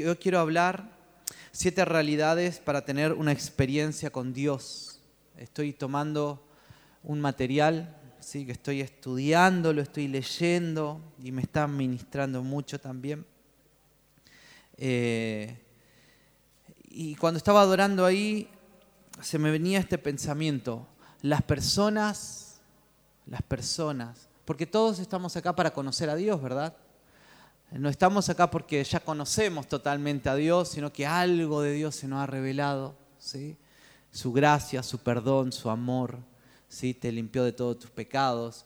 yo quiero hablar siete realidades para tener una experiencia con Dios. Estoy tomando un material ¿sí? que estoy estudiando, lo estoy leyendo y me está ministrando mucho también. Eh, y cuando estaba adorando ahí, se me venía este pensamiento, las personas, las personas, porque todos estamos acá para conocer a Dios, ¿verdad? No estamos acá porque ya conocemos totalmente a Dios, sino que algo de Dios se nos ha revelado, ¿sí? Su gracia, su perdón, su amor, ¿sí? Te limpió de todos tus pecados.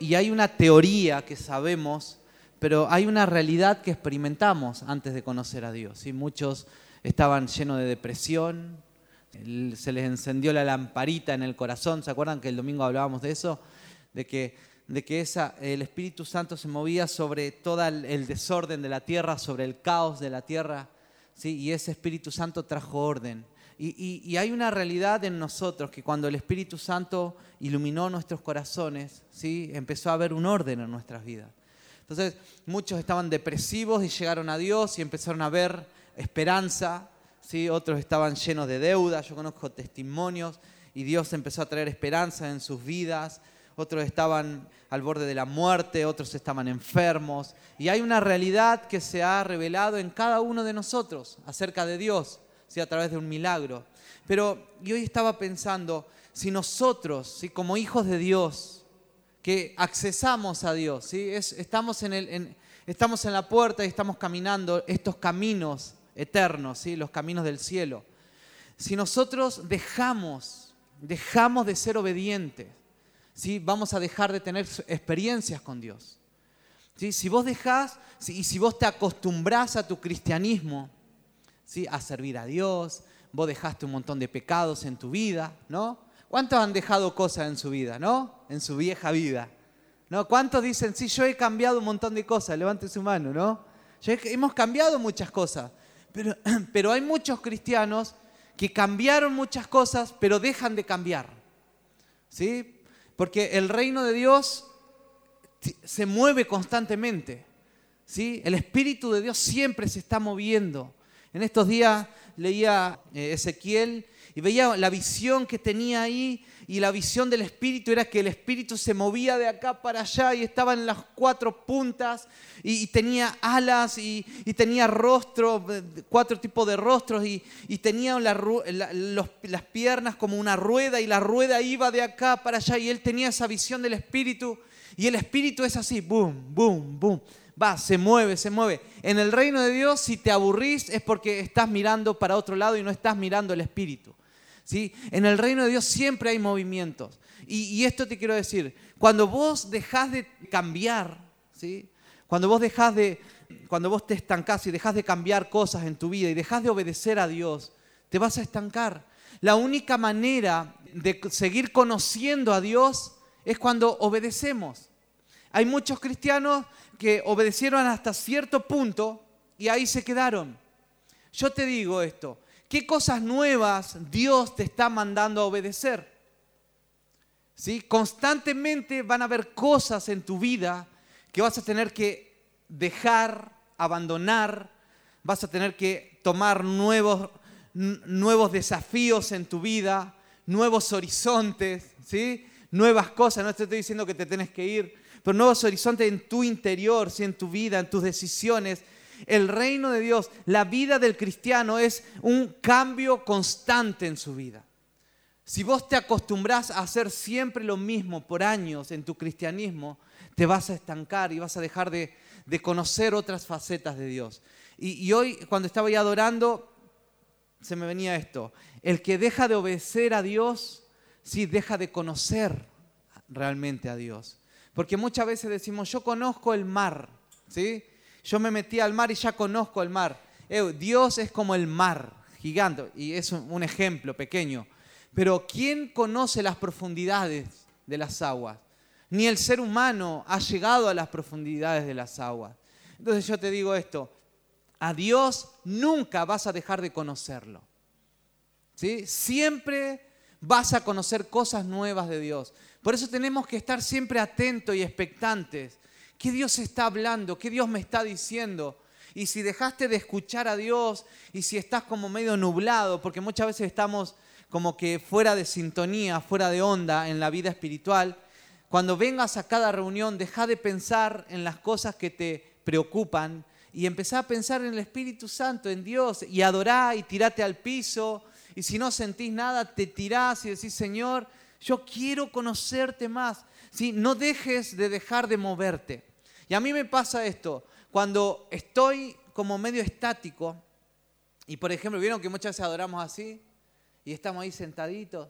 Y hay una teoría que sabemos, pero hay una realidad que experimentamos antes de conocer a Dios, ¿sí? Muchos estaban llenos de depresión, se les encendió la lamparita en el corazón, ¿se acuerdan que el domingo hablábamos de eso? De que de que esa, el Espíritu Santo se movía sobre todo el desorden de la tierra, sobre el caos de la tierra, ¿sí? y ese Espíritu Santo trajo orden. Y, hay una realidad en nosotros que cuando el Espíritu Santo iluminó nuestros corazones, ¿sí? empezó a haber un orden en nuestras vidas. Entonces muchos estaban depresivos y llegaron a Dios y empezaron a ver esperanza, ¿sí? otros estaban llenos de deuda, yo conozco testimonios y Dios empezó a traer esperanza en sus vidas otros estaban al borde de la muerte, otros estaban enfermos. Y hay una realidad que se ha revelado en cada uno de nosotros acerca de Dios, ¿sí? a través de un milagro. Pero yo hoy estaba pensando, si nosotros, ¿sí? como hijos de Dios, que accesamos a Dios, ¿sí? estamos, en el, estamos en la puerta y estamos caminando estos caminos eternos, ¿sí? los caminos del cielo. Si nosotros dejamos, dejamos de ser obedientes, vamos a dejar de tener experiencias con Dios. ¿Sí? Si vos dejás y si vos te acostumbrás a tu cristianismo, ¿sí? a servir a Dios, vos dejaste un montón de pecados en tu vida, ¿no? ¿Cuántos han dejado cosas en su vida, ¿no? En su vieja vida. ¿No? ¿Cuántos dicen, sí, yo he cambiado un montón de cosas? Levante su mano, ¿no? hemos cambiado muchas cosas, pero, pero hay muchos cristianos que cambiaron muchas cosas, pero dejan de cambiar. ¿Sí? Porque el reino de Dios se mueve constantemente. ¿sí? El Espíritu de Dios siempre se está moviendo. En estos días leía eh, Ezequiel y veía la visión que tenía ahí y la visión del Espíritu era que el Espíritu se movía de acá para allá y estaba en las cuatro puntas y, tenía alas y, tenía rostro, cuatro tipos de rostros y, tenía las piernas como una rueda y la rueda iba de acá para allá y él tenía esa visión del Espíritu y el Espíritu es así, boom, boom, boom. Va, se mueve, se mueve. En el reino de Dios, si te aburrís, es porque estás mirando para otro lado y no estás mirando el Espíritu. En el reino de Dios siempre hay movimientos. Y, esto te quiero decir, cuando vos dejás de cambiar, ¿sí? cuando vos de, cuando vos te estancás y dejás de cambiar cosas en tu vida y dejás de obedecer a Dios, te vas a estancar. La única manera de seguir conociendo a Dios es cuando obedecemos. Hay muchos cristianos que obedecieron hasta cierto punto y ahí se quedaron. Yo te digo esto, ¿Qué cosas nuevas Dios te está mandando a obedecer? ¿Sí? Constantemente van a haber cosas en tu vida que vas a tener que dejar, abandonar, vas a tener que tomar nuevos, nuevos desafíos en tu vida, nuevos horizontes, ¿sí? nuevas cosas. No te estoy diciendo que te tienes que ir, pero nuevos horizontes en tu interior, ¿sí? en tu vida, en tus decisiones el reino de Dios, la vida del cristiano es un cambio constante en su vida. Si vos te acostumbras a hacer siempre lo mismo por años en tu cristianismo, te vas a estancar y vas a dejar de, conocer otras facetas de Dios. Y, hoy, cuando estaba ya adorando, se me venía esto. El que deja de obedecer a Dios, sí, deja de conocer realmente a Dios. Porque muchas veces decimos, yo conozco el mar, ¿sí? Yo me metí al mar y ya conozco el mar. Dios es como el mar, gigante, y es un ejemplo pequeño. Pero ¿quién conoce las profundidades de las aguas? Ni el ser humano ha llegado a las profundidades de las aguas. Entonces yo te digo esto, a Dios nunca vas a dejar de conocerlo. ¿Sí? Siempre vas a conocer cosas nuevas de Dios. Por eso tenemos que estar siempre atentos y expectantes ¿Qué Dios está hablando? ¿Qué Dios me está diciendo? y si dejaste de escuchar a Dios y si estás como medio nublado, porque muchas veces estamos como que fuera de sintonía, fuera de onda en la vida espiritual, cuando vengas a cada reunión, deja de pensar en las cosas que te preocupan y empezá a pensar en el Espíritu Santo, en Dios, y adorá y tirate al piso. Y si no sentís nada, te tirás y decís, Señor, yo quiero conocerte más. ¿Sí? No dejes de dejar de moverte. Y a mí me pasa esto, cuando estoy como medio estático, y por ejemplo, vieron que muchas veces adoramos así, y estamos ahí sentaditos,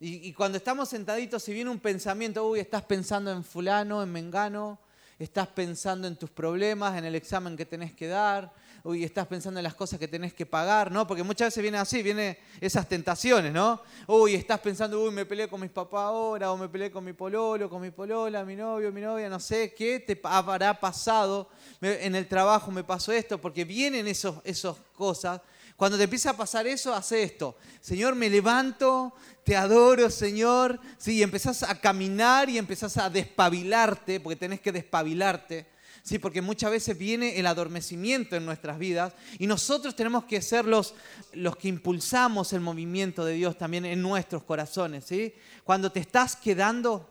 y, cuando estamos sentaditos, si viene un pensamiento, uy, estás pensando en fulano, en mengano, estás pensando en tus problemas, en el examen que tenés que dar, uy, estás pensando en las cosas que tenés que pagar, ¿no? Porque muchas veces viene así, vienen esas tentaciones, ¿no? Uy, estás pensando, uy, me peleé con mis papás ahora, o me peleé con mi pololo, con mi polola, mi novio, mi novia, no sé, ¿qué te habrá pasado? En el trabajo me pasó esto, porque vienen esas esos cosas cuando te empieza a pasar eso, hace esto. Señor, me levanto, te adoro, Señor. Sí, y empezás a caminar y empezás a despabilarte, porque tenés que despabilarte. Sí, porque muchas veces viene el adormecimiento en nuestras vidas y nosotros tenemos que ser los, los que impulsamos el movimiento de Dios también en nuestros corazones. ¿sí? Cuando te estás quedando,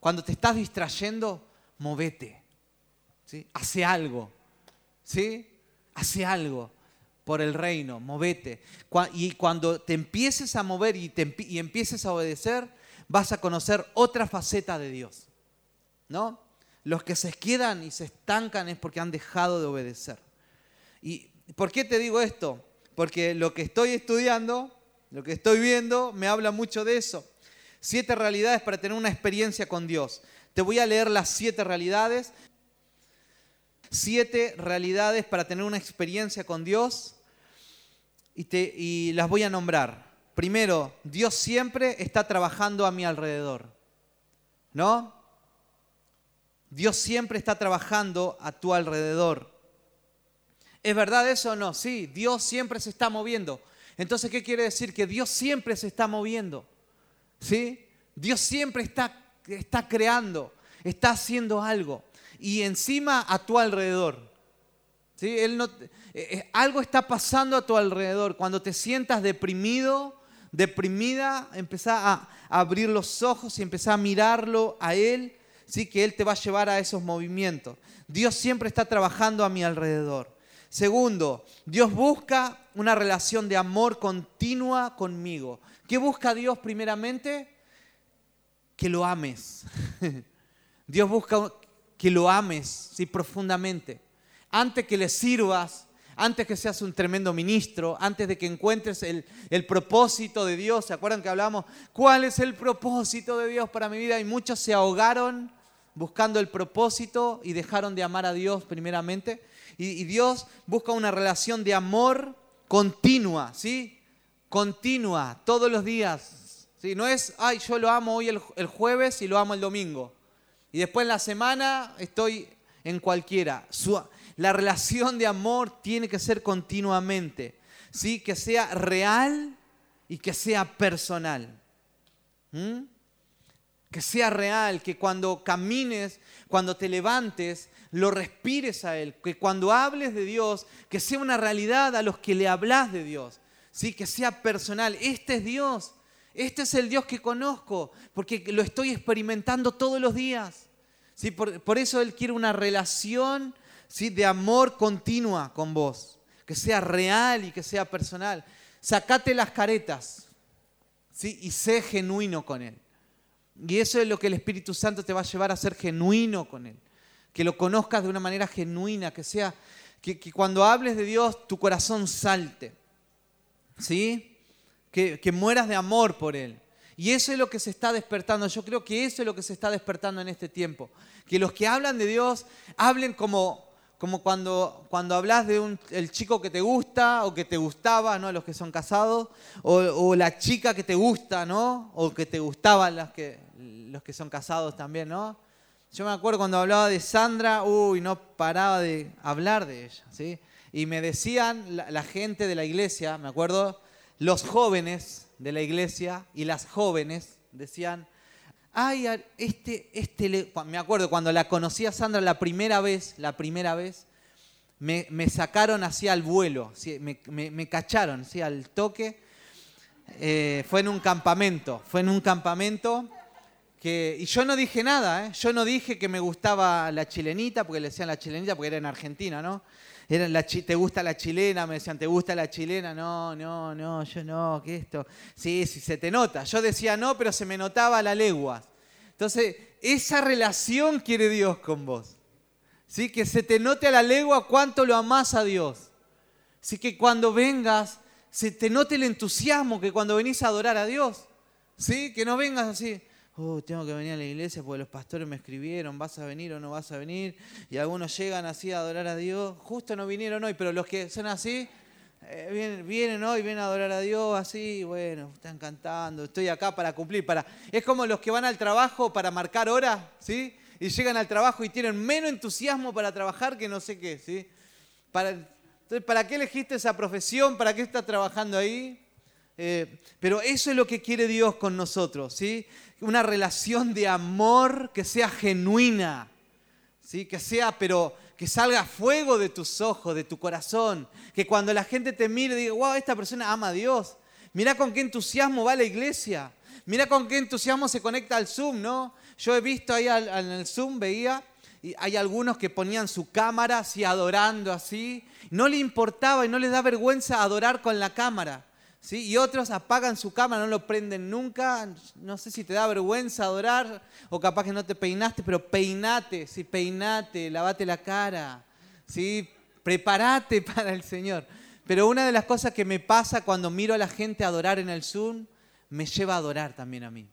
cuando te estás distrayendo, movete. ¿sí? Hace algo. ¿sí? Hace algo por el reino, movete. Y cuando te empieces a mover y, y empieces a obedecer, vas a conocer otra faceta de Dios. ¿No? Los que se quedan y se estancan es porque han dejado de obedecer. ¿Y por qué te digo esto? Porque lo que estoy estudiando, lo que estoy viendo, me habla mucho de eso. Siete realidades para tener una experiencia con Dios. Te voy a leer las siete realidades. Siete realidades para tener una experiencia con Dios y, las voy a nombrar. Primero, Dios siempre está trabajando a mi alrededor. ¿No? Dios siempre está trabajando a tu alrededor. ¿Es verdad eso o no? Sí, Dios siempre se está moviendo. Entonces, ¿qué quiere decir? Que Dios siempre se está moviendo. ¿Sí? Dios siempre está, está creando, está haciendo algo. Y encima a tu alrededor. Él no, eh, eh, algo está pasando a tu alrededor. Cuando te sientas deprimido, deprimida, empezá a, abrir los ojos y empezá a mirarlo a Él, ¿sí? que Él te va a llevar a esos movimientos. Dios siempre está trabajando a mi alrededor. Segundo, Dios busca una relación de amor continua conmigo. ¿Qué busca Dios primeramente? Que lo ames. Dios busca que lo ames ¿sí? profundamente antes que le sirvas, antes que seas un tremendo ministro, antes de que encuentres el, propósito de Dios. ¿Se acuerdan que hablamos? ¿Cuál es el propósito de Dios para mi vida? Y muchos se ahogaron buscando el propósito y dejaron de amar a Dios primeramente. Y, Dios busca una relación de amor continua, ¿sí? Continua, todos los días. ¿sí? No es, ay, yo lo amo hoy el, el jueves y lo amo el domingo. Y después en la semana estoy en cualquiera. La relación de amor tiene que ser continuamente, ¿sí? que sea real y que sea personal. Que sea real, que cuando camines, cuando te levantes, lo respires a Él, que cuando hables de Dios, que sea una realidad a los que le hablas de Dios, ¿sí? que sea personal. Este es Dios, este es el Dios que conozco, porque lo estoy experimentando todos los días. ¿sí? Por, por eso Él quiere una relación de amor continua con vos, que sea real y que sea personal. Sacate las caretas ¿sí? y sé genuino con Él. Y eso es lo que el Espíritu Santo te va a llevar a ser genuino con Él. Que lo conozcas de una manera genuina, que sea, que, cuando hables de Dios tu corazón salte. ¿Sí? Que, mueras de amor por Él. Y eso es lo que se está despertando. Yo creo que eso es lo que se está despertando en este tiempo. Que los que hablan de Dios hablen como, como cuando, cuando hablas de un, el chico que te gusta o que te gustaba, ¿no? Los que son casados, o, la chica que te gusta, ¿no? O que te gustaban las que, los que son casados también, ¿no? Yo me acuerdo cuando hablaba de Sandra, uy, no paraba de hablar de ella, ¿sí? Y me decían la, gente de la iglesia, me acuerdo, los jóvenes de la iglesia y las jóvenes decían, ay, este, este, me acuerdo cuando la conocí a Sandra la primera vez, la primera vez, me, sacaron así al vuelo, me, cacharon ¿sí? al toque. Eh, fue en un campamento, fue en un campamento y yo no dije nada, ¿eh? yo no dije que me gustaba la chilenita, porque le decían la chilenita porque era en Argentina, ¿no? Era la, ¿Te gusta la chilena? Me decían, ¿te gusta la chilena? No, no, no, yo no, ¿qué esto? Sí, sí, se te nota. Yo decía no, pero se me notaba la legua. Entonces, esa relación quiere Dios con vos. ¿sí? Que se te note a la legua cuánto lo amás a Dios. Así que cuando vengas, se te note el entusiasmo que cuando venís a adorar a Dios. ¿sí? Que no vengas así, oh, tengo que venir a la iglesia porque los pastores me escribieron, vas a venir o no vas a venir. Y algunos llegan así a adorar a Dios. Justo no vinieron hoy, pero los que son así, eh, vienen, hoy, vienen a adorar a Dios así, bueno, están cantando, estoy acá para cumplir. Para... Es como los que van al trabajo para marcar horas, ¿sí? y llegan al trabajo y tienen menos entusiasmo para trabajar que no sé qué, ¿sí? Entonces, ¿para qué elegiste esa profesión? ¿Para qué estás trabajando ahí? Eh, pero eso es lo que quiere Dios con nosotros, ¿sí? Una relación de amor que sea genuina, ¿sí? Que sea, pero que salga fuego de tus ojos, de tu corazón, que cuando la gente te mire diga, wow, esta persona ama a Dios. Mira con qué entusiasmo va a la iglesia. Mira con qué entusiasmo se conecta al Zoom, ¿no? Yo he visto ahí en el Zoom, veía, y hay algunos que ponían su cámara así adorando así. No le importaba y no les da vergüenza adorar con la cámara. ¿Sí? Y otros apagan su cámara, no lo prenden nunca. No sé si te da vergüenza adorar o capaz que no te peinaste, pero peinate, sí, peinate, lavate la cara. ¿sí? Prepárate para el Señor. Pero una de las cosas que me pasa cuando miro a la gente adorar en el Zoom, me lleva a adorar también a mí.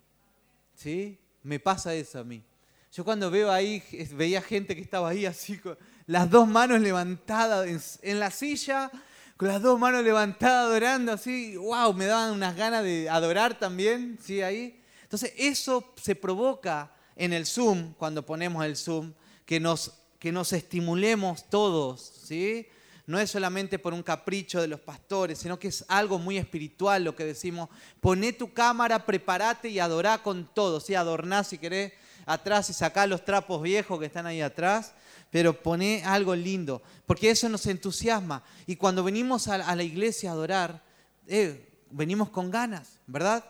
¿Sí? Me pasa eso a mí. Yo cuando veo ahí, veía gente que estaba ahí así, con las dos manos levantadas en, la silla, con las dos manos levantadas adorando así, wow, me daban unas ganas de adorar también, ¿sí? Ahí. Entonces eso se provoca en el Zoom, cuando ponemos el Zoom, que nos, que nos estimulemos todos, ¿sí? no es solamente por un capricho de los pastores, sino que es algo muy espiritual lo que decimos. Poné tu cámara, prepárate y adorá con todo. Sí, adorná si querés atrás y sacá los trapos viejos que están ahí atrás, pero poné algo lindo, porque eso nos entusiasma. Y cuando venimos a, la iglesia a adorar, eh, venimos con ganas, ¿verdad?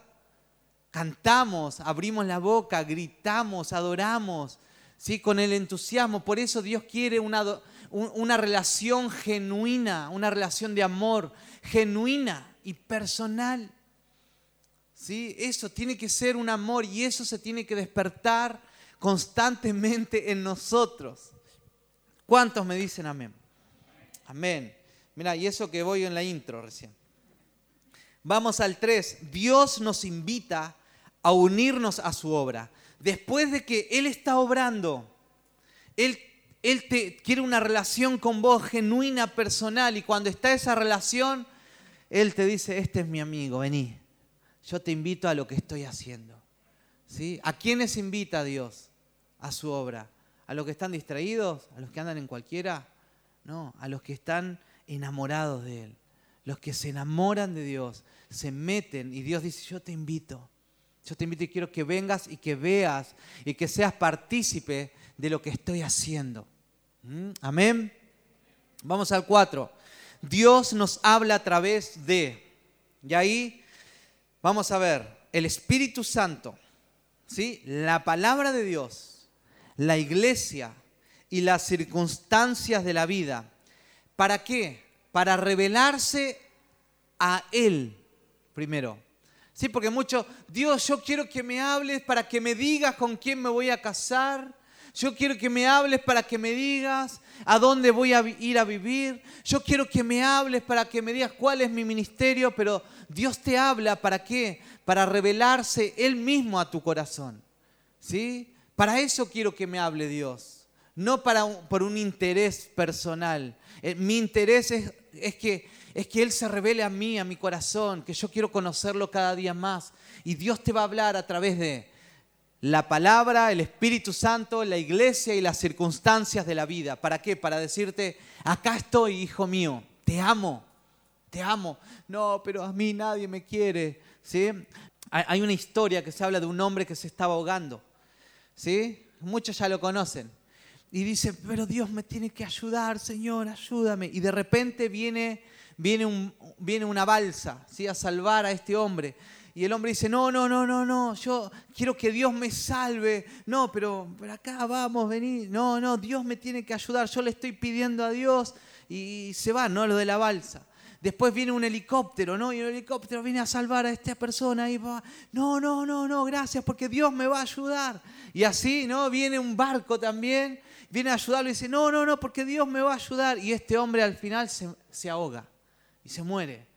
Cantamos, abrimos la boca, gritamos, adoramos, ¿sí? con el entusiasmo. Por eso Dios quiere una una relación genuina, una relación de amor genuina y personal. ¿Sí? Eso tiene que ser un amor y eso se tiene que despertar constantemente en nosotros. ¿Cuántos me dicen amén? Amén. Mira, y eso que voy en la intro recién. Vamos al 3. Dios nos invita a unirnos a su obra. Después de que Él está obrando, Él te quiere una relación con vos genuina, personal, y cuando está esa relación, Él te dice, este es mi amigo, vení, yo te invito a lo que estoy haciendo. ¿Sí? ¿A quiénes invita Dios a su obra? ¿A los que están distraídos? ¿A los que andan en cualquiera? No, a los que están enamorados de Él. Los que se enamoran de Dios, se meten y Dios dice, yo te invito. Yo te invito y quiero que vengas y que veas y que seas partícipe de lo que estoy haciendo. ¿Mm? Amén. Vamos al 4. Dios nos habla a través de, y ahí vamos a ver, el Espíritu Santo, ¿sí? la palabra de Dios, la iglesia y las circunstancias de la vida. ¿Para qué? Para revelarse a Él primero. Sí, porque mucho, Dios, yo quiero que me hables para que me digas con quién me voy a casar, yo quiero que me hables para que me digas a dónde voy a ir a vivir. Yo quiero que me hables para que me digas cuál es mi ministerio, pero Dios te habla para qué? Para revelarse Él mismo a tu corazón. ¿Sí? Para eso quiero que me hable Dios, no para por un interés personal. Eh, mi interés es, es, que, es que Él se revele a mí, a mi corazón, que yo quiero conocerlo cada día más. Y Dios te va a hablar a través de la palabra, el Espíritu Santo, la iglesia y las circunstancias de la vida. ¿Para qué? Para decirte, acá estoy, hijo mío, te amo, te amo. No, pero a mí nadie me quiere. ¿Sí? Hay una historia que se habla de un hombre que se estaba ahogando. ¿Sí? Muchos ya lo conocen. y dice, pero Dios me tiene que ayudar, Señor, ayúdame. Y de repente viene, viene, un, viene una balsa ¿sí? a salvar a este hombre. Y el hombre dice, no, no, no, no, no, yo quiero que Dios me salve. No, pero, pero acá vamos, vení. No, no, Dios me tiene que ayudar. Yo le estoy pidiendo a Dios y se va, ¿no? Lo de la balsa. Después viene un helicóptero, ¿no? Y el helicóptero viene a salvar a esta persona y va, no, no, no, no, gracias, porque Dios me va a ayudar. Y así, ¿no? Viene un barco también, viene a ayudarlo y dice, no, no, no, porque Dios me va a ayudar. Y este hombre al final se, se ahoga y se muere.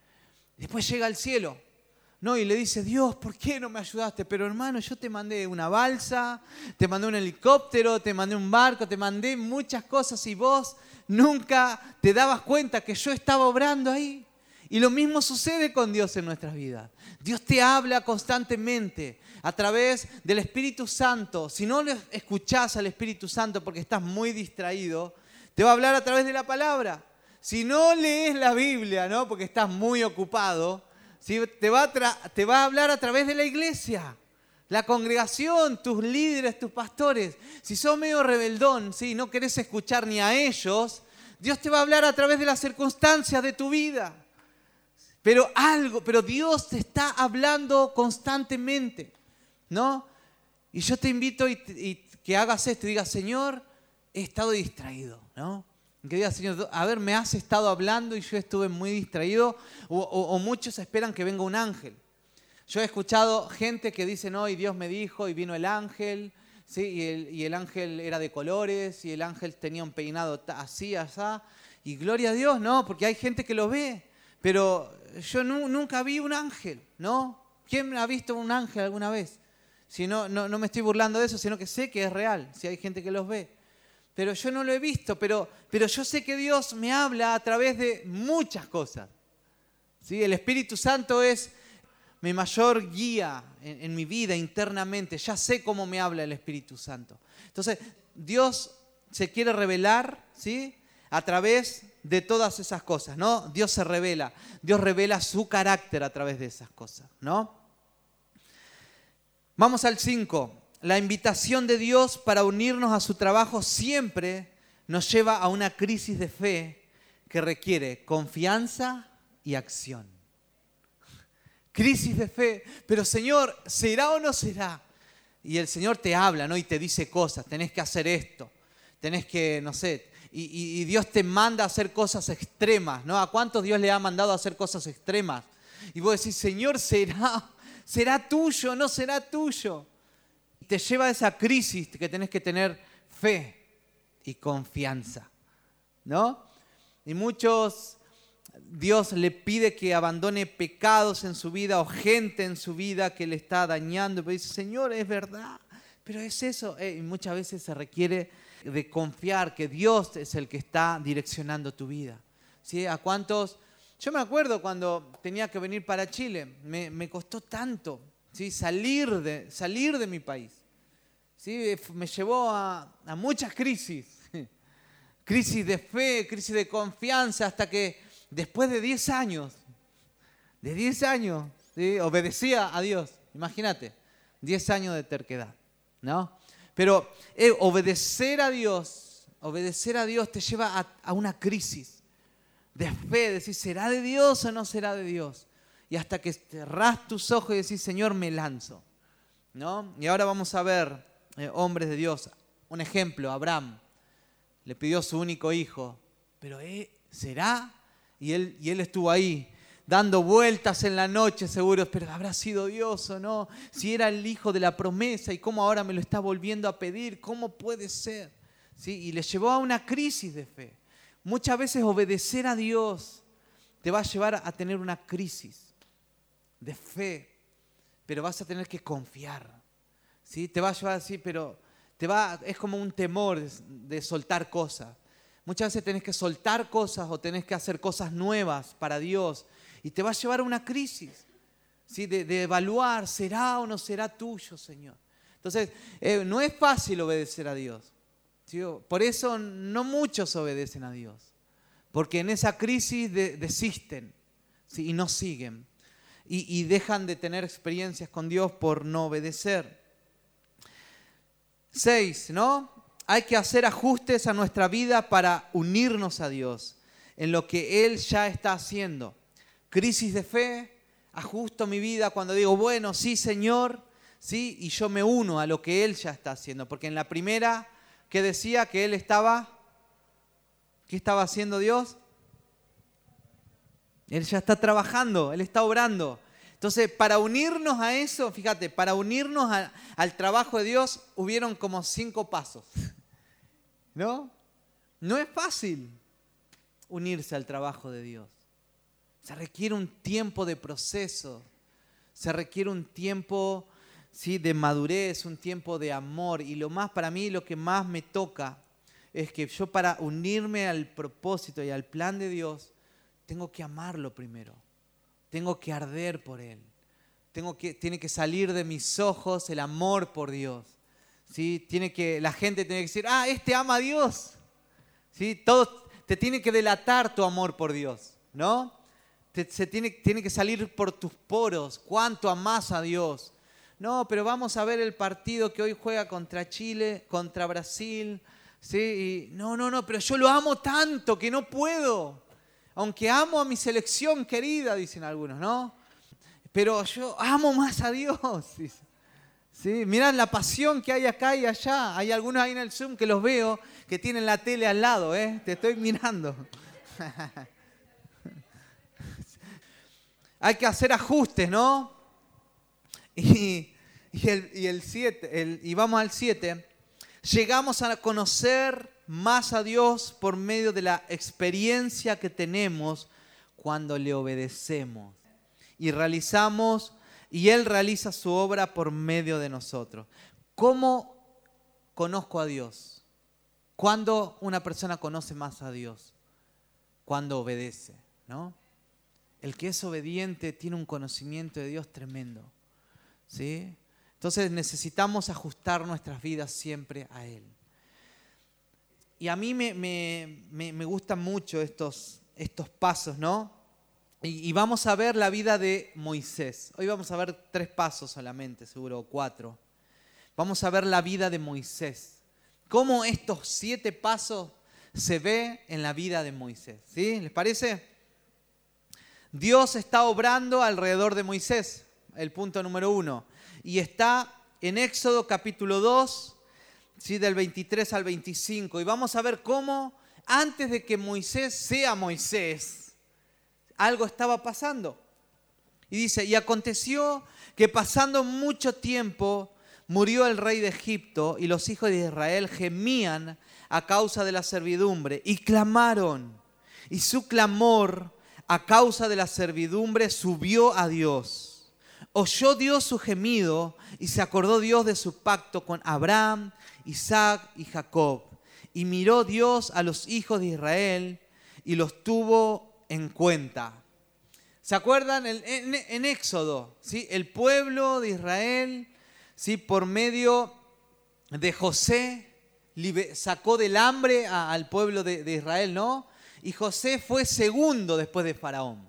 Después llega al cielo no, y le dice, Dios, ¿por qué no me ayudaste? Pero hermano, yo te mandé una balsa, te mandé un helicóptero, te mandé un barco, te mandé muchas cosas y vos nunca te dabas cuenta que yo estaba obrando ahí. Y lo mismo sucede con Dios en nuestras vidas. Dios te habla constantemente a través del Espíritu Santo. Si no le escuchás al Espíritu Santo porque estás muy distraído, te va a hablar a través de la palabra. Si no lees la Biblia, ¿no? Porque estás muy ocupado, te, va a te va a hablar a través de la iglesia, la congregación, tus líderes, tus pastores. Si sos medio rebeldón, ¿sí? no querés escuchar ni a ellos, Dios te va a hablar a través de las circunstancias de tu vida. Pero algo, pero Dios te está hablando constantemente, ¿no? Y yo te invito y, que hagas esto y digas, Señor, he estado distraído, ¿no? Que diga, Señor, a ver, me has estado hablando y yo estuve muy distraído, o, muchos esperan que venga un ángel. Yo he escuchado gente que dice, no, y Dios me dijo, y vino el ángel, ¿sí? y, el, y el ángel era de colores, y el ángel tenía un peinado así, así, y gloria a Dios, no, porque hay gente que lo ve, pero yo nunca vi un ángel, ¿no? ¿Quién ha visto un ángel alguna vez? Si no, no, me estoy burlando de eso, sino que sé que es real, si hay gente que los ve pero yo no lo he visto, pero, pero yo sé que Dios me habla a través de muchas cosas. ¿Sí? El Espíritu Santo es mi mayor guía en, en, mi vida internamente. Ya sé cómo me habla el Espíritu Santo. Entonces, Dios se quiere revelar, ¿sí? A través de todas esas cosas, ¿no? Dios se revela. Dios revela su carácter a través de esas cosas, ¿no? Vamos al 5 la invitación de Dios para unirnos a su trabajo siempre nos lleva a una crisis de fe que requiere confianza y acción. Crisis de fe, pero Señor, ¿será o no será? Y el Señor te habla, ¿no? Y te dice cosas, tenés que hacer esto, tenés que, no sé, y, y Dios te manda a hacer cosas extremas, ¿no? ¿A cuántos Dios le ha mandado a hacer cosas extremas? Y vos decís, Señor, ¿será? ¿Será tuyo? ¿No será tuyo? te lleva a esa crisis que tenés que tener fe y confianza, ¿no? Y muchos, Dios le pide que abandone pecados en su vida o gente en su vida que le está dañando, pero dice, Señor, es verdad, pero es eso, eh, y muchas veces se requiere de confiar que Dios es el que está direccionando tu vida. ¿Sí? ¿A cuántos? Yo me acuerdo cuando tenía que venir para Chile, me, costó tanto ¿sí? salir, de, salir de mi país. ¿sí? me llevó a, muchas crisis, crisis de fe, crisis de confianza, hasta que después de 10 años, de 10 años, obedecía a Dios, imagínate, 10 años de terquedad, ¿no? Pero eh, obedecer a Dios, obedecer a Dios te lleva a, a una crisis de fe, decir, ¿será de Dios o no será de Dios? Y hasta que cerrás tus ojos y decís, Señor, me lanzo. ¿No? Y ahora vamos a ver eh, hombres de Dios. Un ejemplo, Abraham le pidió su único hijo, pero eh, ¿será? Y él, y él estuvo ahí dando vueltas en la noche seguro, pero ¿habrá sido Dios o no? Si era el hijo de la promesa y cómo ahora me lo está volviendo a pedir, ¿cómo puede ser? ¿Sí? Y le llevó a una crisis de fe. Muchas veces obedecer a Dios te va a llevar a tener una crisis de fe, pero vas a tener que confiar. Te va a llevar así, pero te va, es como un temor de soltar cosas. Muchas veces tenés que soltar cosas o tenés que hacer cosas nuevas para Dios y te va a llevar a una crisis ¿sí? de, evaluar, ¿será o no será tuyo, Señor? Entonces, eh, no es fácil obedecer a Dios. Por eso no muchos obedecen a Dios, porque en esa crisis desisten y no siguen y dejan de tener experiencias con Dios por no obedecer. Seis, ¿no? hay que hacer ajustes a nuestra vida para unirnos a Dios en lo que Él ya está haciendo. Crisis de fe, ajusto mi vida cuando digo, bueno, sí, Señor, sí, y yo me uno a lo que Él ya está haciendo. Porque en la primera que decía que Él estaba, ¿qué estaba haciendo Dios? Él ya está trabajando, Él está obrando. Entonces, para unirnos a eso, fíjate, para unirnos al trabajo de Dios, hubieron como cinco pasos. ¿No? No es fácil unirse al trabajo de Dios. Se requiere un tiempo de proceso, se requiere un tiempo ¿sí? de madurez, un tiempo de amor. Y lo más, para mí, lo que más me toca es que yo para unirme al propósito y al plan de Dios, tengo que amarlo primero. Tengo que arder por Él. Tengo que, tiene que salir de mis ojos el amor por Dios. ¿Sí? Tiene que, la gente tiene que decir, ah, este ama a Dios. ¿Sí? Todo, te tiene que delatar tu amor por Dios, ¿no? Se tiene, tiene que salir por tus poros, cuánto amas a Dios. No, pero vamos a ver el partido que hoy juega contra Chile, contra Brasil. ¿sí? no, no, no, pero yo lo amo tanto que no puedo aunque amo a mi selección querida, dicen algunos, ¿no? Pero yo amo más a Dios. ¿Sí? Mirad la pasión que hay acá y allá. Hay algunos ahí en el Zoom que los veo que tienen la tele al lado, ¿eh? Te estoy mirando. hay que hacer ajustes, ¿no? Y, el, y, vamos al 7. Llegamos a conocer más a Dios por medio de la experiencia que tenemos cuando le obedecemos y realizamos y Él realiza su obra por medio de nosotros. ¿Cómo conozco a Dios? ¿Cuándo una persona conoce más a Dios? Cuando obedece, ¿no? El que es obediente tiene un conocimiento de Dios tremendo, ¿sí? Entonces necesitamos ajustar nuestras vidas siempre a Él. Y a mí me, me, gustan mucho estos, estos pasos, ¿no? Y, vamos a ver la vida de Moisés. Hoy vamos a ver tres pasos solamente, seguro, cuatro. Vamos a ver la vida de Moisés. Cómo estos siete pasos se ve en la vida de Moisés. ¿Sí? ¿Les parece? Dios está obrando alrededor de Moisés, el punto número uno. Y está en Éxodo capítulo 2, ¿sí? del 23 al 25. Y vamos a ver cómo antes de que Moisés sea Moisés, algo estaba pasando. Y dice, y aconteció que pasando mucho tiempo murió el rey de Egipto y los hijos de Israel gemían a causa de la servidumbre y clamaron. Y su clamor a causa de la servidumbre subió a Dios. Oyó Dios su gemido y se acordó Dios de su pacto con Abraham, Isaac y Jacob. Y miró Dios a los hijos de Israel y los tuvo en cuenta. ¿Se acuerdan? En, Éxodo, ¿sí? el pueblo de Israel, ¿sí? por medio de José, sacó del hambre al pueblo de, Israel, ¿no? Y José fue segundo después de Faraón.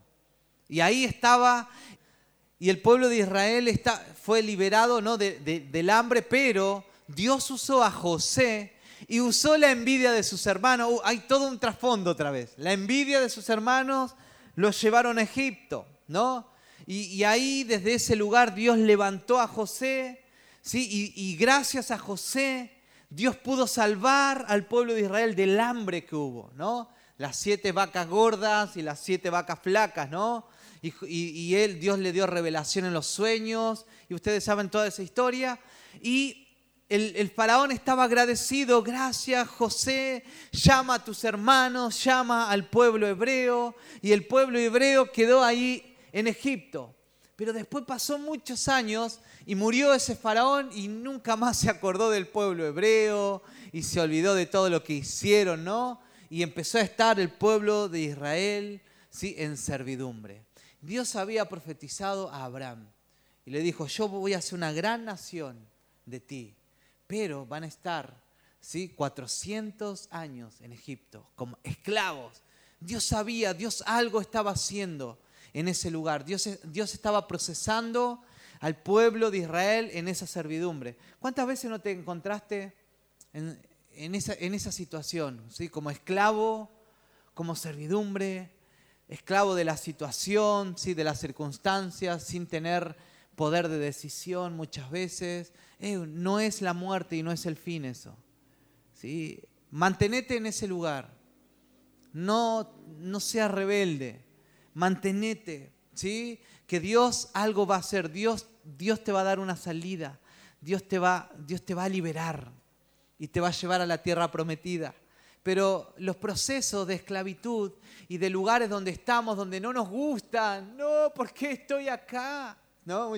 Y ahí estaba, y el pueblo de Israel está, fue liberado ¿no? del hambre, pero Dios usó a José y usó la envidia de sus hermanos. Uh, hay todo un trasfondo otra vez. La envidia de sus hermanos los llevaron a Egipto, ¿no? Y, ahí desde ese lugar Dios levantó a José, ¿sí? Y gracias a José Dios pudo salvar al pueblo de Israel del hambre que hubo, ¿no? Las siete vacas gordas y las siete vacas flacas, ¿no? Y, él, Dios le dio revelación en los sueños, y ustedes saben toda esa historia. Y el, faraón estaba agradecido, gracias José, llama a tus hermanos, llama al pueblo hebreo, y el pueblo hebreo quedó ahí en Egipto. Pero después pasó muchos años y murió ese faraón y nunca más se acordó del pueblo hebreo y se olvidó de todo lo que hicieron, ¿no? Y empezó a estar el pueblo de Israel ¿sí? en servidumbre. Dios había profetizado a Abraham y le dijo, yo voy a hacer una gran nación de ti pero van a estar ¿sí? 400 años en Egipto como esclavos. Dios sabía, Dios algo estaba haciendo en ese lugar. Dios, Dios estaba procesando al pueblo de Israel en esa servidumbre. ¿Cuántas veces no te encontraste en, en, esa, situación, ¿sí? como esclavo, como servidumbre, esclavo de la situación, ¿sí? de las circunstancias, sin tener poder de decisión muchas veces. Eh, no es la muerte y no es el fin eso. ¿sí? Mantenete en ese lugar. No, no seas rebelde. Mantenete. ¿sí? Que Dios algo va a hacer. Dios, Dios te va a dar una salida. Dios te, va, Dios te va a liberar y te va a llevar a la tierra prometida. Pero los procesos de esclavitud y de lugares donde estamos, donde no nos gustan, no, ¿por qué estoy acá? ¿No?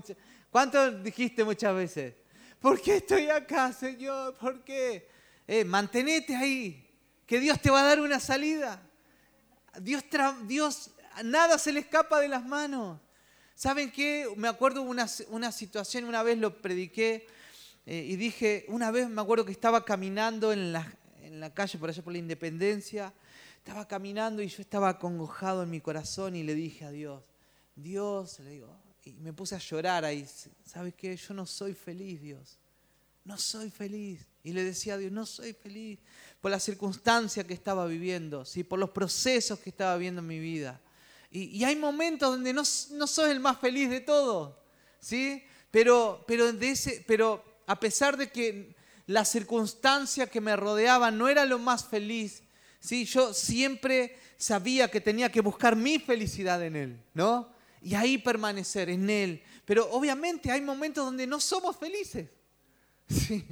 ¿Cuánto dijiste muchas veces? ¿Por qué estoy acá, Señor? ¿Por qué? Eh, mantenete ahí, que Dios te va a dar una salida. Dios, Dios, nada se le escapa de las manos. ¿Saben qué? Me acuerdo una, una situación, una vez lo prediqué eh, y dije, una vez me acuerdo que estaba caminando en la, en la calle por allá por la Independencia, estaba caminando y yo estaba acongojado en mi corazón y le dije a Dios, Dios, le digo, y me puse a llorar ahí. ¿Sabes qué? Yo no soy feliz, Dios. No soy feliz. Y le decía a Dios, no soy feliz por la circunstancia que estaba viviendo, ¿sí? por los procesos que estaba viviendo en mi vida. Y, hay momentos donde no, no soy el más feliz de todos, ¿sí? Pero, pero, de ese, pero a pesar de que la circunstancia que me rodeaba no era lo más feliz, ¿sí? yo siempre sabía que tenía que buscar mi felicidad en Él, ¿no? y ahí permanecer en Él. Pero obviamente hay momentos donde no somos felices. Sí,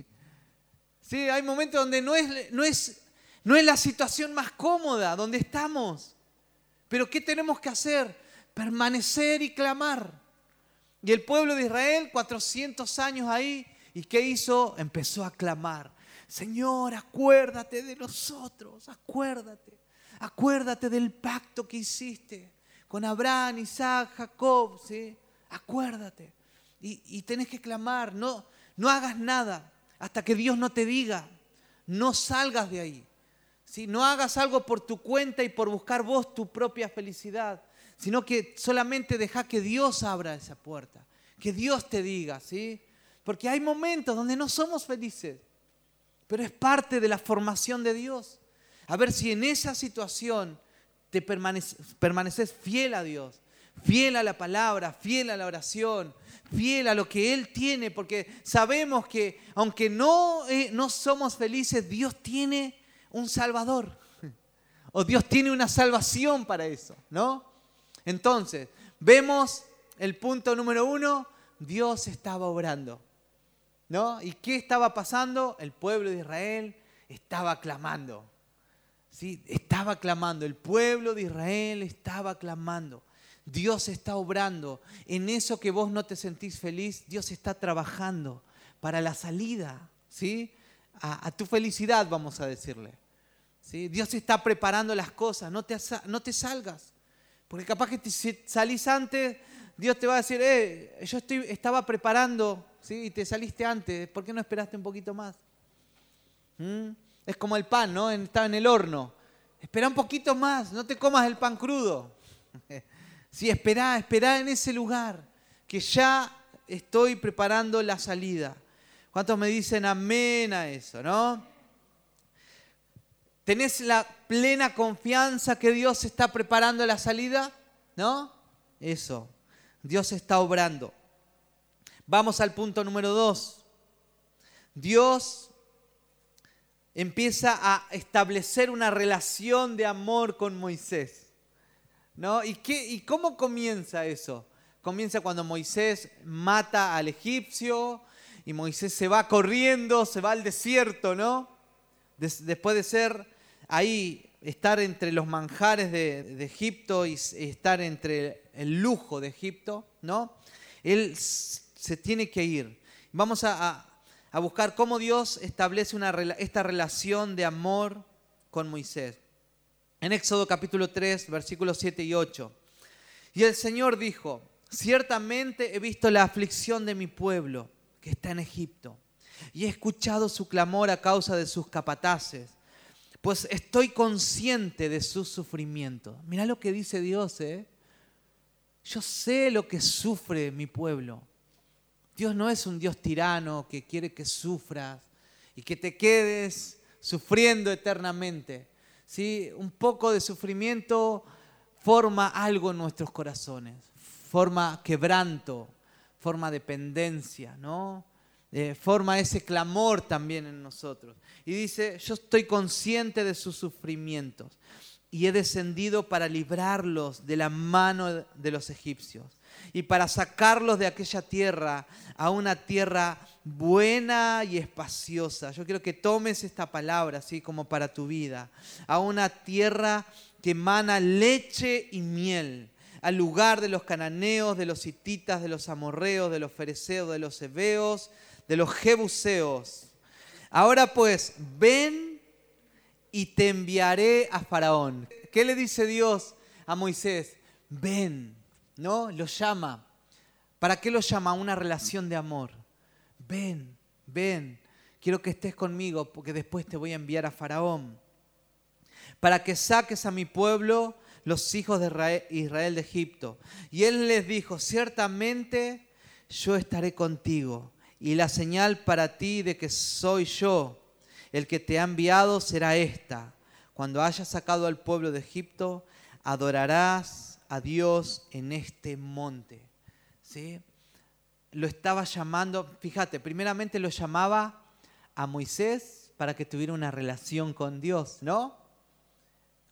sí hay momentos donde no es, no, es, no es la situación más cómoda, donde estamos. Pero ¿qué tenemos que hacer? Permanecer y clamar. Y el pueblo de Israel, 400 años ahí, ¿y qué hizo? Empezó a clamar. Señor, acuérdate de nosotros, acuérdate, acuérdate del pacto que hiciste con Abraham, Isaac, Jacob, ¿sí? Acuérdate. Y, tenés que clamar, no, no hagas nada hasta que Dios no te diga, no salgas de ahí. ¿sí? No hagas algo por tu cuenta y por buscar vos tu propia felicidad, sino que solamente deja que Dios abra esa puerta, que Dios te diga, ¿sí? Porque hay momentos donde no somos felices, pero es parte de la formación de Dios. A ver si en esa situación te permaneces, fiel a Dios, fiel a la palabra, fiel a la oración, fiel a lo que Él tiene, porque sabemos que aunque no, eh, no somos felices, Dios tiene un Salvador. O Dios tiene una salvación para eso, ¿no? Entonces, vemos el punto número uno, Dios estaba obrando, ¿no? ¿Y qué estaba pasando? El pueblo de Israel estaba clamando. ¿sí? Estaba clamando, el pueblo de Israel estaba clamando. Dios está obrando. En eso que vos no te sentís feliz, Dios está trabajando para la salida, ¿sí? A, tu felicidad, vamos a decirle. ¿sí? Dios está preparando las cosas, no te, no te salgas. Porque capaz que si salís antes, Dios te va a decir, eh, yo estaba preparando, ¿sí? Y te saliste antes, ¿por qué no esperaste un poquito más? ¿Mm? Es como el pan, ¿no? Está en el horno. Espera un poquito más, no te comas el pan crudo. Sí, espera, espera en ese lugar, que ya estoy preparando la salida. ¿Cuántos me dicen amén a eso, no? ¿Tenés la plena confianza que Dios está preparando la salida? ¿No? Eso. Dios está obrando. Vamos al punto número dos. Dios empieza a establecer una relación de amor con Moisés. ¿no? ¿Y, qué, ¿Y cómo comienza eso? Comienza cuando Moisés mata al egipcio y Moisés se va corriendo, se va al desierto, ¿no? después de ser ahí, estar entre los manjares de, de, Egipto y estar entre el lujo de Egipto, ¿no? Él se tiene que ir. Vamos a, a buscar cómo Dios establece una, esta relación de amor con Moisés. En Éxodo capítulo 3, versículos 7 y 8. Y el Señor dijo, ciertamente he visto la aflicción de mi pueblo que está en Egipto y he escuchado su clamor a causa de sus capataces, pues estoy consciente de sus sufrimientos. Mira lo que dice Dios, ¿eh? Yo sé lo que sufre mi pueblo. Dios no es un Dios tirano que quiere que sufras y que te quedes sufriendo eternamente. ¿sí? Un poco de sufrimiento forma algo en nuestros corazones, forma quebranto, forma dependencia, ¿no? Eh, forma ese clamor también en nosotros. Y dice, yo estoy consciente de sus sufrimientos y he descendido para librarlos de la mano de los egipcios y para sacarlos de aquella tierra a una tierra buena y espaciosa. Yo quiero que tomes esta palabra así como para tu vida, a una tierra que emana leche y miel, al lugar de los cananeos, de los hititas, de los amorreos, de los fereceos, de los heveos, de los jebuseos. Ahora pues, ven y te enviaré a Faraón. ¿Qué le dice Dios a Moisés? Ven, ¿no? Lo llama. ¿Para qué lo llama? Una relación de amor. Ven, ven, quiero que estés conmigo porque después te voy a enviar a Faraón. Para que saques a mi pueblo, los hijos de Israel de Egipto. Y él les dijo, ciertamente yo estaré contigo. Y la señal para ti de que soy yo el que te ha enviado será esta. Cuando hayas sacado al pueblo de Egipto, adorarás a Dios en este monte. ¿Sí? Lo estaba llamando, fíjate, primeramente lo llamaba a Moisés para que tuviera una relación con Dios, ¿no?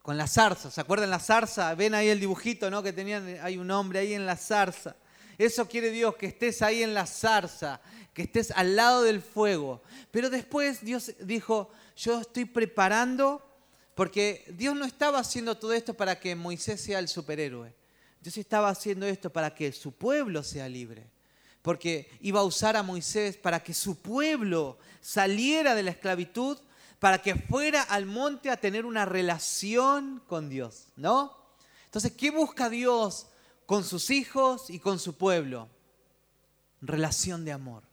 Con la zarza, ¿se acuerdan la zarza? Ven ahí el dibujito, ¿no? Que tenían, hay un hombre ahí en la zarza. Eso quiere Dios, que estés ahí en la zarza, que estés al lado del fuego. Pero después Dios dijo, yo estoy preparando, porque Dios no estaba haciendo todo esto para que Moisés sea el superhéroe. Dios estaba haciendo esto para que su pueblo sea libre. Porque iba a usar a Moisés para que su pueblo saliera de la esclavitud, para que fuera al monte a tener una relación con Dios, ¿no? Entonces, ¿qué busca Dios con sus hijos y con su pueblo? Relación de amor.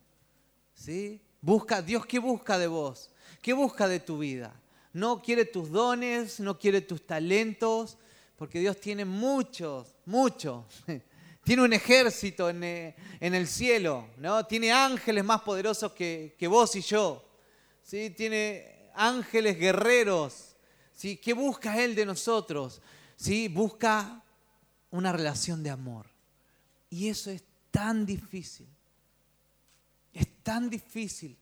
¿Sí? Busca, Dios qué busca de vos? ¿Qué busca de tu vida? No quiere tus dones, no quiere tus talentos, porque Dios tiene muchos, muchos. Tiene un ejército en, eh, el cielo, ¿no? Tiene ángeles más poderosos que, vos y yo. ¿sí? Tiene ángeles guerreros. ¿sí? ¿Qué busca Él de nosotros? ¿Sí? Busca una relación de amor. Y eso es tan difícil. Es tan difícil.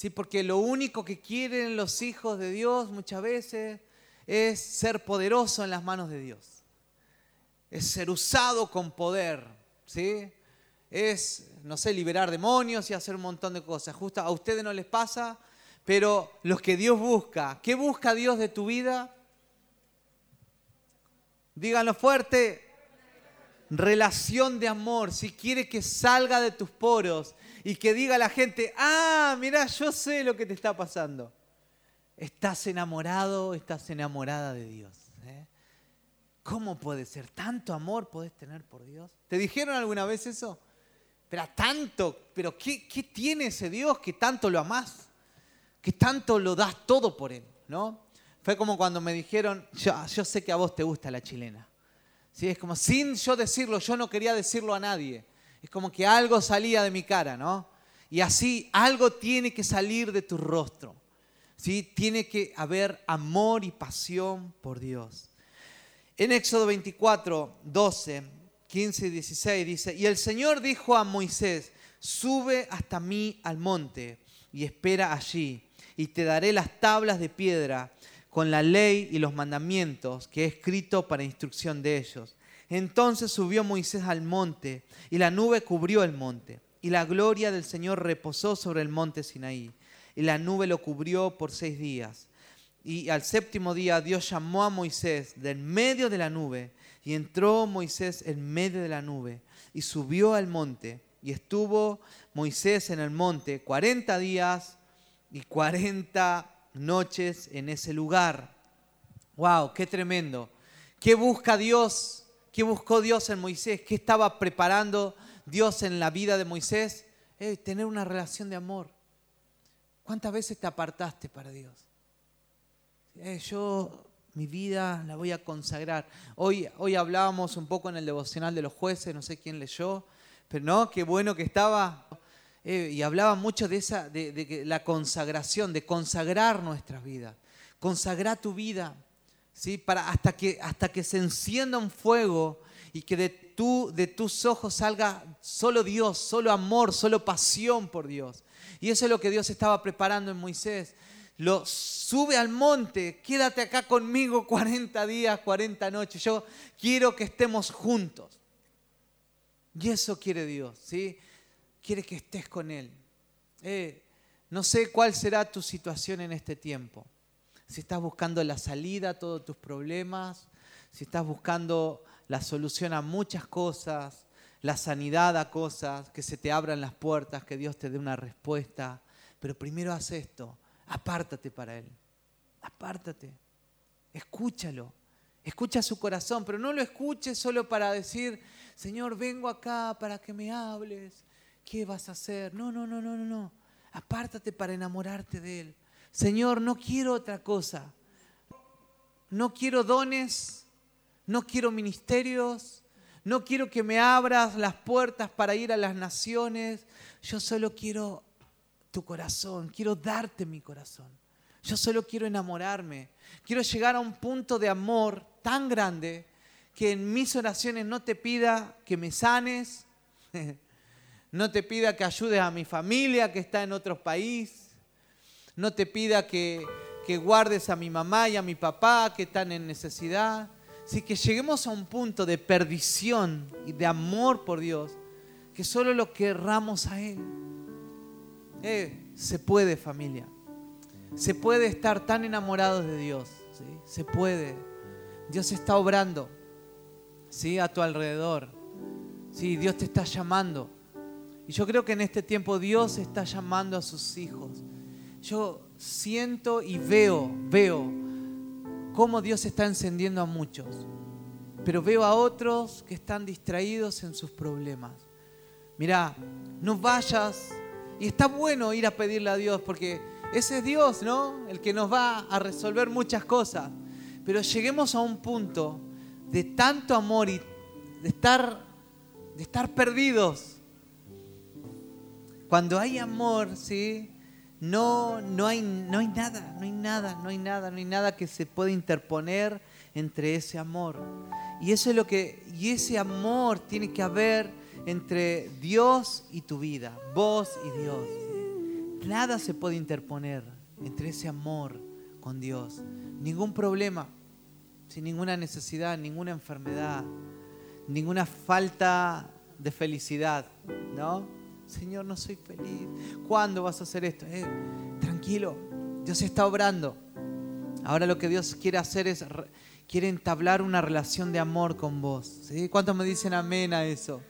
¿Sí? Porque lo único que quieren los hijos de Dios muchas veces es ser poderoso en las manos de Dios. Es ser usado con poder. ¿sí? Es, no sé, liberar demonios y hacer un montón de cosas. Justo a ustedes no les pasa, pero los que Dios busca, ¿qué busca Dios de tu vida? Díganlo fuerte, relación de amor, si quiere que salga de tus poros y que diga la gente, ah, mira, yo sé lo que te está pasando. Estás enamorado, estás enamorada de Dios. ¿eh? ¿Cómo puede ser? ¿Tanto amor podés tener por Dios? ¿Te dijeron alguna vez eso? Pero tanto, pero ¿qué, ¿qué, tiene ese Dios que tanto lo amás? Que tanto lo das todo por Él, ¿no? Fue como cuando me dijeron, yo, yo sé que a vos te gusta la chilena. Es como sin yo decirlo, yo no quería decirlo a nadie. Es como que algo salía de mi cara, ¿no? Y así algo tiene que salir de tu rostro. ¿sí? Tiene que haber amor y pasión por Dios. En Éxodo 24, 12, 15 y 16 dice, y el Señor dijo a Moisés, sube hasta mí al monte y espera allí, y te daré las tablas de piedra con la ley y los mandamientos que he escrito para instrucción de ellos. Entonces subió Moisés al monte y la nube cubrió el monte y la gloria del Señor reposó sobre el monte Sinaí y la nube lo cubrió por seis días. Y al séptimo día Dios llamó a Moisés del medio de la nube y entró Moisés en medio de la nube y subió al monte y estuvo Moisés en el monte cuarenta días y cuarenta noches en ese lugar. ¡Wow! ¡Qué tremendo! ¿Qué busca Dios? ¿Qué buscó Dios en Moisés? ¿Qué estaba preparando Dios en la vida de Moisés? Eh, tener una relación de amor. ¿Cuántas veces te apartaste para Dios? Eh, yo mi vida la voy a consagrar. Hoy, hoy hablábamos un poco en el devocional de los jueces, no sé quién leyó, pero no, qué bueno que estaba Eh, y hablaba mucho de, esa, de, la consagración, de consagrar nuestras vidas. Consagrar tu vida, ¿sí? Para, hasta, que, hasta que se encienda un fuego y que de, tu, de tus ojos salga solo Dios, solo amor, solo pasión por Dios. Y eso es lo que Dios estaba preparando en Moisés. Lo sube al monte, quédate acá conmigo 40 días, 40 noches. Yo quiero que estemos juntos. Y eso quiere Dios, ¿sí? quiere que estés con Él. Eh, no sé cuál será tu situación en este tiempo. Si estás buscando la salida a todos tus problemas, si estás buscando la solución a muchas cosas, la sanidad a cosas, que se te abran las puertas, que Dios te dé una respuesta. Pero primero haz esto, apártate para Él, apártate, escúchalo, escucha su corazón, pero no lo escuches solo para decir, Señor, vengo acá para que me hables, ¿qué vas a hacer? No, no, no, no, no, no. Apártate para enamorarte de Él. Señor, no quiero otra cosa. No quiero dones, no quiero ministerios, no quiero que me abras las puertas para ir a las naciones. Yo solo quiero tu corazón, quiero darte mi corazón. Yo solo quiero enamorarme. Quiero llegar a un punto de amor tan grande que en mis oraciones no te pida que me sanes, No te pida que ayudes a mi familia que está en otro país. No te pida que, guardes a mi mamá y a mi papá que están en necesidad. Así que lleguemos a un punto de perdición y de amor por Dios, que solo lo querramos a Él. Eh, se puede familia. Se puede estar tan enamorados de Dios. Se puede. Dios está obrando ¿sí? a tu alrededor. ¿sí? Dios te está llamando. Y yo creo que en este tiempo Dios está llamando a sus hijos. Yo siento y veo, veo cómo Dios está encendiendo a muchos. Pero veo a otros que están distraídos en sus problemas. Mira, no vayas. Y está bueno ir a pedirle a Dios porque ese es Dios, ¿no? El que nos va a resolver muchas cosas. Pero lleguemos a un punto de tanto amor y de estar, de estar perdidos cuando hay amor, ¿sí? No, no, hay, no hay nada, no hay nada, no hay nada, no hay nada que se pueda interponer entre ese amor. Y eso es lo que, y ese amor tiene que haber entre Dios y tu vida, vos y Dios. Nada se puede interponer entre ese amor con Dios. Ningún problema, sin ninguna necesidad, ninguna enfermedad, ninguna falta de felicidad, ¿no? Señor, no soy feliz. ¿Cuándo vas a hacer esto? Eh, tranquilo, Dios está obrando. Ahora lo que Dios quiere hacer es, quiere entablar una relación de amor con vos. ¿Cuántos me dicen amén a eso?